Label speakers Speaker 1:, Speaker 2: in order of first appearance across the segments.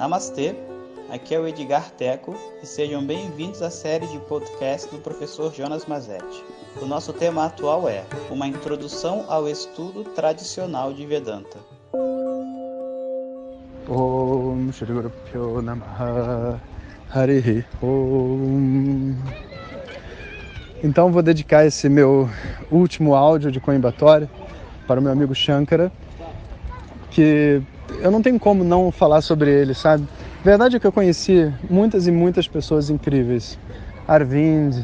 Speaker 1: Namastê, aqui é o Edgar Teco e sejam bem-vindos à série de podcast do professor Jonas Mazetti. O nosso tema atual é Uma Introdução ao Estudo Tradicional de Vedanta.
Speaker 2: Om Shri Guru Então vou dedicar esse meu último áudio de Coimbatore para o meu amigo Shankara, que eu não tenho como não falar sobre ele, sabe? Verdade é que eu conheci muitas e muitas pessoas incríveis. Arvind,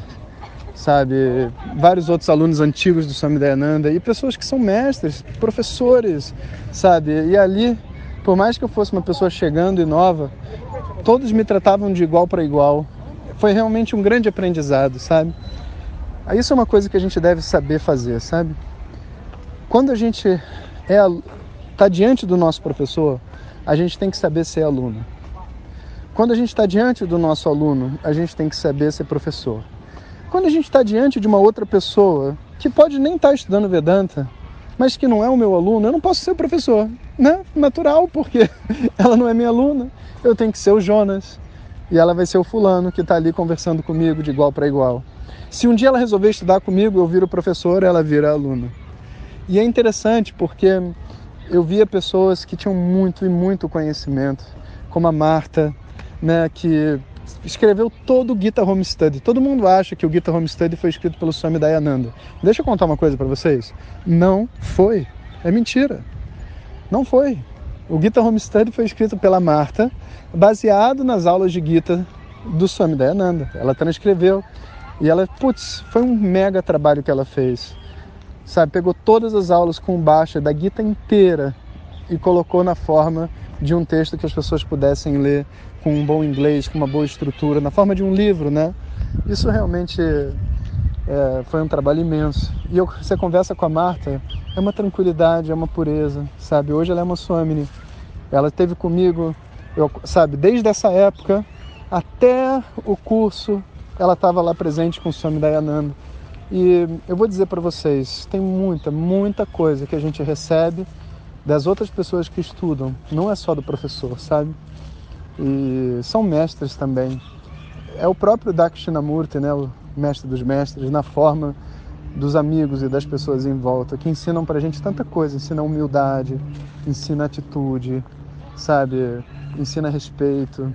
Speaker 2: sabe? Vários outros alunos antigos do Swami Dayananda e pessoas que são mestres, professores, sabe? E ali, por mais que eu fosse uma pessoa chegando e nova, todos me tratavam de igual para igual. Foi realmente um grande aprendizado, sabe? Isso é uma coisa que a gente deve saber fazer, sabe? Quando a gente é está diante do nosso professor, a gente tem que saber ser aluno. Quando a gente está diante do nosso aluno, a gente tem que saber ser professor. Quando a gente está diante de uma outra pessoa que pode nem estar tá estudando Vedanta, mas que não é o meu aluno, eu não posso ser o professor, né? Natural, porque ela não é minha aluna. Eu tenho que ser o Jonas e ela vai ser o fulano que está ali conversando comigo de igual para igual. Se um dia ela resolver estudar comigo, eu viro professor, ela vira aluna. E é interessante porque eu via pessoas que tinham muito e muito conhecimento, como a Marta, né, que escreveu todo o Gita Home Study. Todo mundo acha que o Gita Home Study foi escrito pelo Swami Dayananda. Deixa eu contar uma coisa para vocês. Não foi. É mentira. Não foi. O Gita Home Study foi escrito pela Marta, baseado nas aulas de Gita do Swami Dayananda. Ela transcreveu. E ela, putz, foi um mega trabalho que ela fez sabe? Pegou todas as aulas com baixa da Gita inteira e colocou na forma de um texto que as pessoas pudessem ler com um bom inglês, com uma boa estrutura, na forma de um livro, né? Isso realmente é, foi um trabalho imenso. E eu, você conversa com a Marta, é uma tranquilidade, é uma pureza, sabe? Hoje ela é uma Swamini. Ela esteve comigo, eu, sabe, desde essa época até o curso, ela estava lá presente com o Swami Dayananda. E eu vou dizer para vocês, tem muita, muita coisa que a gente recebe das outras pessoas que estudam, não é só do professor, sabe? E são mestres também. É o próprio Dakshinamurti, né, o mestre dos mestres, na forma dos amigos e das pessoas em volta, que ensinam pra gente tanta coisa, ensina humildade, ensina atitude, sabe? Ensina respeito,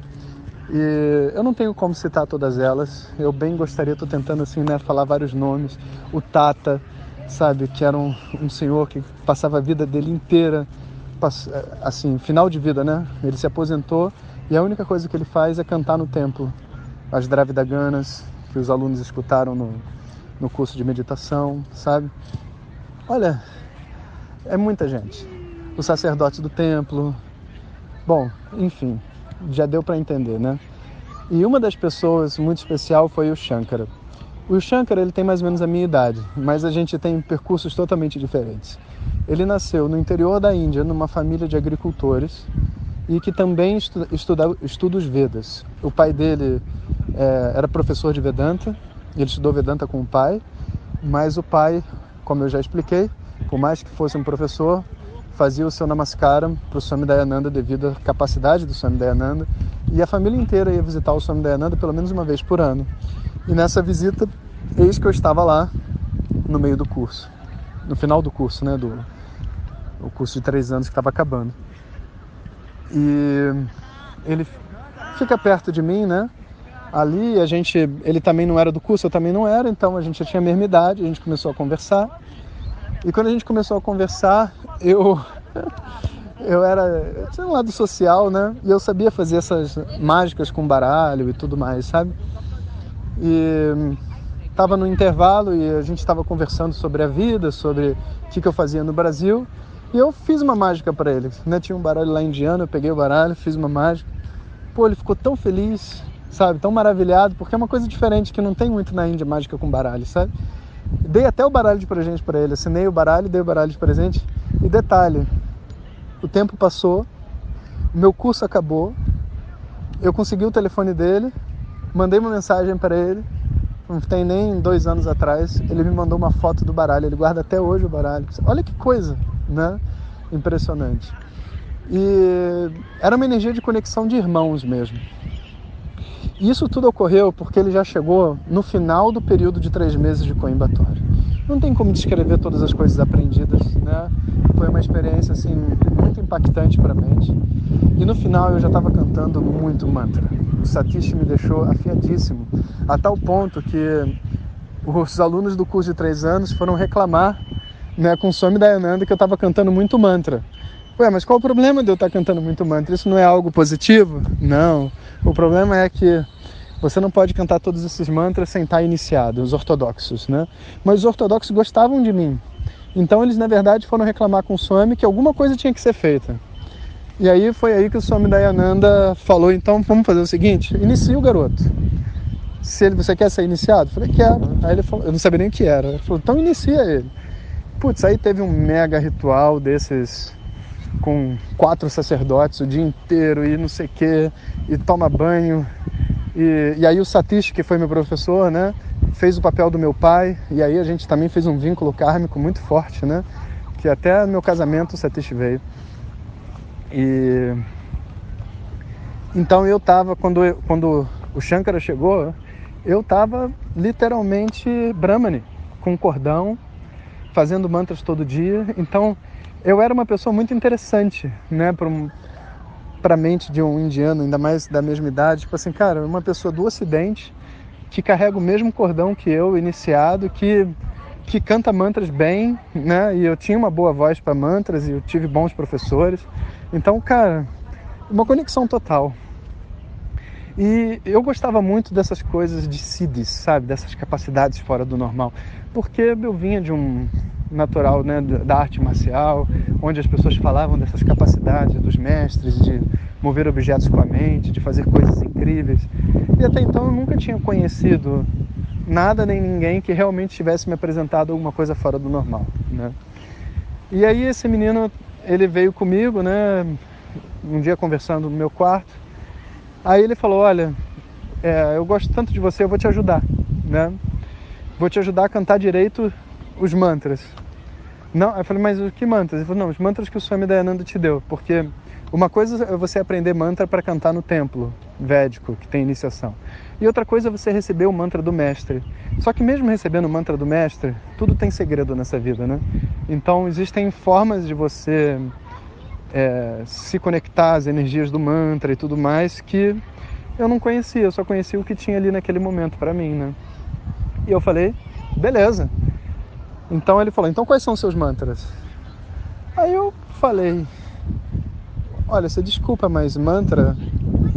Speaker 2: e eu não tenho como citar todas elas. Eu bem gostaria, estou tentando assim, né, falar vários nomes. O Tata, sabe, que era um, um senhor que passava a vida dele inteira, assim, final de vida, né? Ele se aposentou e a única coisa que ele faz é cantar no templo. As Dravidaganas, que os alunos escutaram no, no curso de meditação, sabe? Olha, é muita gente. O sacerdote do templo. Bom, enfim, já deu para entender, né? E uma das pessoas muito especial foi o Shankara. O Shankara ele tem mais ou menos a minha idade, mas a gente tem percursos totalmente diferentes. Ele nasceu no interior da Índia, numa família de agricultores e que também estuda, estuda, os Vedas. O pai dele é, era professor de Vedanta, ele estudou Vedanta com o pai, mas o pai, como eu já expliquei, por mais que fosse um professor, fazia o seu namaskaram para o Swami Dayananda devido à capacidade do Swami Dayananda e a família inteira ia visitar o Swami Dayananda pelo menos uma vez por ano. E nessa visita, eis que eu estava lá no meio do curso, no final do curso, né, do o curso de três anos que estava acabando. E ele fica perto de mim, né? Ali a gente, ele também não era do curso, eu também não era, então a gente já tinha a mesma idade, a gente começou a conversar. E quando a gente começou a conversar, eu eu era tinha um lado social, né? E eu sabia fazer essas mágicas com baralho e tudo mais, sabe? E estava no intervalo e a gente estava conversando sobre a vida, sobre o que, que eu fazia no Brasil. E eu fiz uma mágica para ele. Né? Tinha um baralho lá indiano, eu peguei o baralho, fiz uma mágica. Pô, ele ficou tão feliz, sabe? Tão maravilhado, porque é uma coisa diferente que não tem muito na Índia mágica com baralho, sabe? Dei até o baralho de presente para ele, assinei o baralho, dei o baralho de presente. E detalhe, o tempo passou, meu curso acabou, eu consegui o telefone dele, mandei uma mensagem para ele, não tem nem dois anos atrás, ele me mandou uma foto do baralho, ele guarda até hoje o baralho. Olha que coisa, né? Impressionante. E era uma energia de conexão de irmãos mesmo. Isso tudo ocorreu porque ele já chegou no final do período de três meses de Coimbatore. Não tem como descrever todas as coisas aprendidas, né? Foi uma experiência assim muito impactante para a mente. E no final eu já estava cantando muito mantra. O Satish me deixou afiadíssimo, a tal ponto que os alunos do curso de três anos foram reclamar né, com o Swami Dayananda que eu estava cantando muito mantra. Ué, mas qual o problema de eu estar tá cantando muito mantra? Isso não é algo positivo? Não. O problema é que você não pode cantar todos esses mantras sem estar iniciado, os ortodoxos, né? Mas os ortodoxos gostavam de mim. Então eles, na verdade, foram reclamar com o Swami que alguma coisa tinha que ser feita. E aí foi aí que o Swami Dayananda falou, então vamos fazer o seguinte, inicia o garoto. Se ele, você quer ser iniciado? Eu falei, quero. Aí ele falou, eu não sabia nem o que era. Ele falou, então inicia ele. Putz, aí teve um mega ritual desses com quatro sacerdotes o dia inteiro e não sei o que, e toma banho. E, e aí o Satish, que foi meu professor, né, fez o papel do meu pai, e aí a gente também fez um vínculo kármico muito forte, né, que até no meu casamento o Satish veio. E então eu tava quando quando o Shankara chegou, eu tava literalmente Brahmani, com cordão, fazendo mantras todo dia. Então eu era uma pessoa muito interessante, né, para um, a mente de um indiano, ainda mais da mesma idade. Tipo assim, cara, uma pessoa do Ocidente que carrega o mesmo cordão que eu, iniciado, que que canta mantras bem, né? E eu tinha uma boa voz para mantras e eu tive bons professores. Então, cara, uma conexão total. E eu gostava muito dessas coisas de siddhis, sabe? Dessas capacidades fora do normal. Porque eu vinha de um natural né, da arte marcial, onde as pessoas falavam dessas capacidades dos mestres de mover objetos com a mente, de fazer coisas incríveis. E até então eu nunca tinha conhecido nada nem ninguém que realmente tivesse me apresentado alguma coisa fora do normal, né? E aí esse menino, ele veio comigo, né, um dia conversando no meu quarto. Aí ele falou, olha, é, eu gosto tanto de você, eu vou te ajudar, né? Vou te ajudar a cantar direito os mantras. Não, eu falei, mas que mantras? Ele falou, não, os mantras que o Swami Dayananda te deu, porque uma coisa é você aprender mantra para cantar no templo védico, que tem iniciação. E outra coisa é você receber o mantra do mestre. Só que mesmo recebendo o mantra do mestre, tudo tem segredo nessa vida, né? Então existem formas de você é, se conectar às energias do mantra e tudo mais que eu não conhecia, eu só conhecia o que tinha ali naquele momento para mim, né? E eu falei, beleza. Então ele falou: Então quais são os seus mantras? Aí eu falei: Olha, você desculpa, mas mantra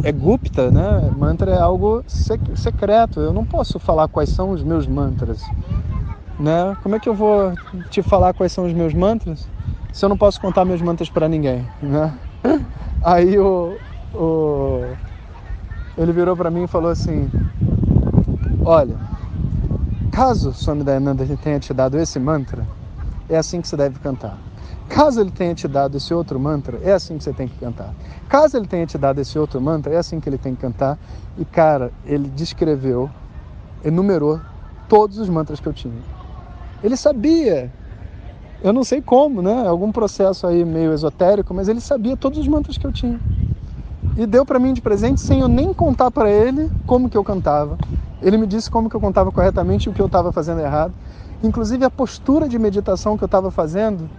Speaker 2: é Gupta, né? Mantra é algo secreto. Eu não posso falar quais são os meus mantras, né? Como é que eu vou te falar quais são os meus mantras se eu não posso contar meus mantras para ninguém, né? Aí o, o ele virou para mim e falou assim: Olha, Caso Swami Dayananda tenha te dado esse mantra, é assim que você deve cantar. Caso ele tenha te dado esse outro mantra, é assim que você tem que cantar. Caso ele tenha te dado esse outro mantra, é assim que ele tem que cantar. E cara, ele descreveu, enumerou todos os mantras que eu tinha. Ele sabia. Eu não sei como, né? Algum processo aí meio esotérico, mas ele sabia todos os mantras que eu tinha. E deu para mim de presente sem eu nem contar para ele como que eu cantava, ele me disse como que eu contava corretamente e o que eu estava fazendo errado. Inclusive a postura de meditação que eu estava fazendo,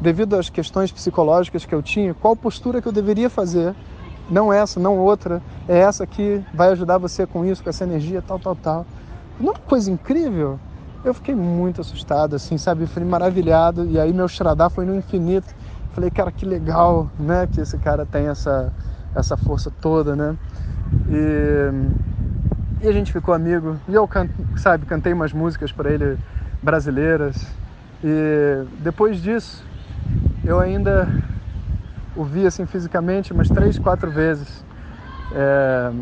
Speaker 2: devido às questões psicológicas que eu tinha, qual postura que eu deveria fazer. Não essa, não outra. É essa que vai ajudar você com isso, com essa energia, tal, tal, tal. Uma coisa incrível. Eu fiquei muito assustado, assim, sabe? Fui maravilhado. E aí meu Shraddha foi no infinito. Falei, cara, que legal, né? Que esse cara tem essa, essa força toda, né? E e a gente ficou amigo. E eu, sabe, cantei umas músicas para ele brasileiras. E depois disso, eu ainda o vi assim fisicamente umas três, quatro vezes é,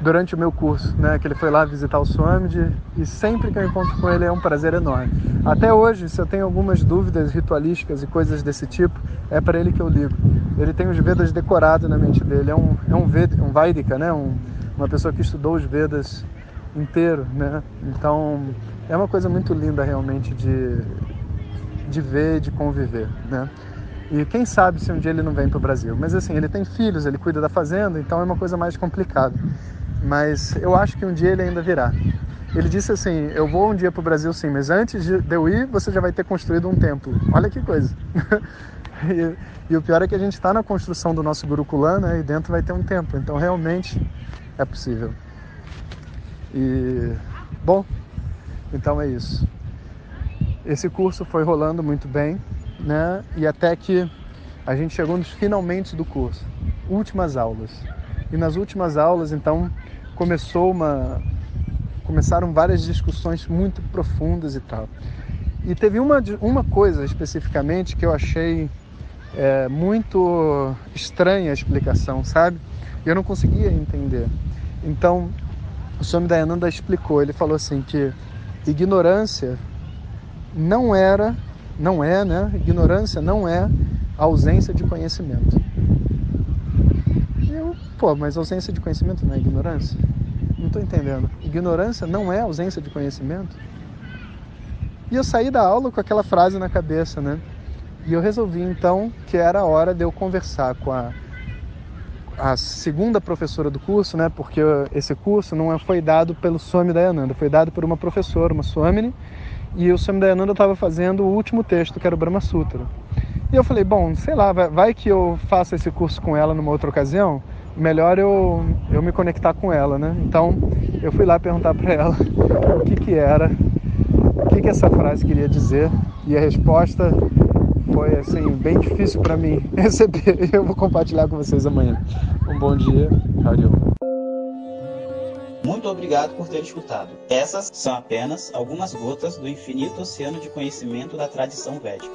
Speaker 2: durante o meu curso, né? Que ele foi lá visitar o Swamiji e sempre que eu encontro com ele é um prazer enorme. Até hoje, se eu tenho algumas dúvidas ritualísticas e coisas desse tipo, é para ele que eu ligo. Ele tem os Vedas decorados na mente dele. É um é um, Ved, um Vaidika, né? Um, uma pessoa que estudou os Vedas inteiro, né? Então é uma coisa muito linda realmente de, de ver, de conviver, né? E quem sabe se um dia ele não vem para o Brasil. Mas assim, ele tem filhos, ele cuida da fazenda, então é uma coisa mais complicada. Mas eu acho que um dia ele ainda virá. Ele disse assim: Eu vou um dia para o Brasil sim, mas antes de eu ir, você já vai ter construído um templo. Olha que coisa. e, e, o pior é que a gente está na construção do nosso Gurukulam, né? E dentro vai ter um templo. Então realmente é possível. E, bom, então é isso. Esse curso foi rolando muito bem, né? E até que a gente chegou nos finalmente do curso, últimas aulas. E nas últimas aulas, então, começou uma começaram várias discussões muito profundas e tal. E teve uma, uma coisa especificamente que eu achei é, muito estranha a explicação, sabe? Eu não conseguia entender. Então, o Swami Dayananda explicou, ele falou assim que ignorância não era, não é, né? Ignorância não é ausência de conhecimento. Eu, pô, mas ausência de conhecimento não é ignorância? Não estou entendendo. Ignorância não é ausência de conhecimento? E eu saí da aula com aquela frase na cabeça, né? E eu resolvi então que era a hora de eu conversar com a, a segunda professora do curso, né? Porque esse curso não foi dado pelo Swami Dayananda, foi dado por uma professora, uma Swamini, e o Swami Dayananda estava fazendo o último texto, que era o Brahma Sutra. E eu falei, bom, sei lá, vai, vai que eu faça esse curso com ela numa outra ocasião, melhor eu, eu me conectar com ela, né? Então eu fui lá perguntar para ela o que que era, o que que essa frase queria dizer e a resposta foi assim bem difícil para mim receber. Eu vou compartilhar com vocês amanhã. Um bom dia, Hariom.
Speaker 1: Muito obrigado por ter escutado. Essas são apenas algumas gotas do infinito oceano de conhecimento da tradição védica.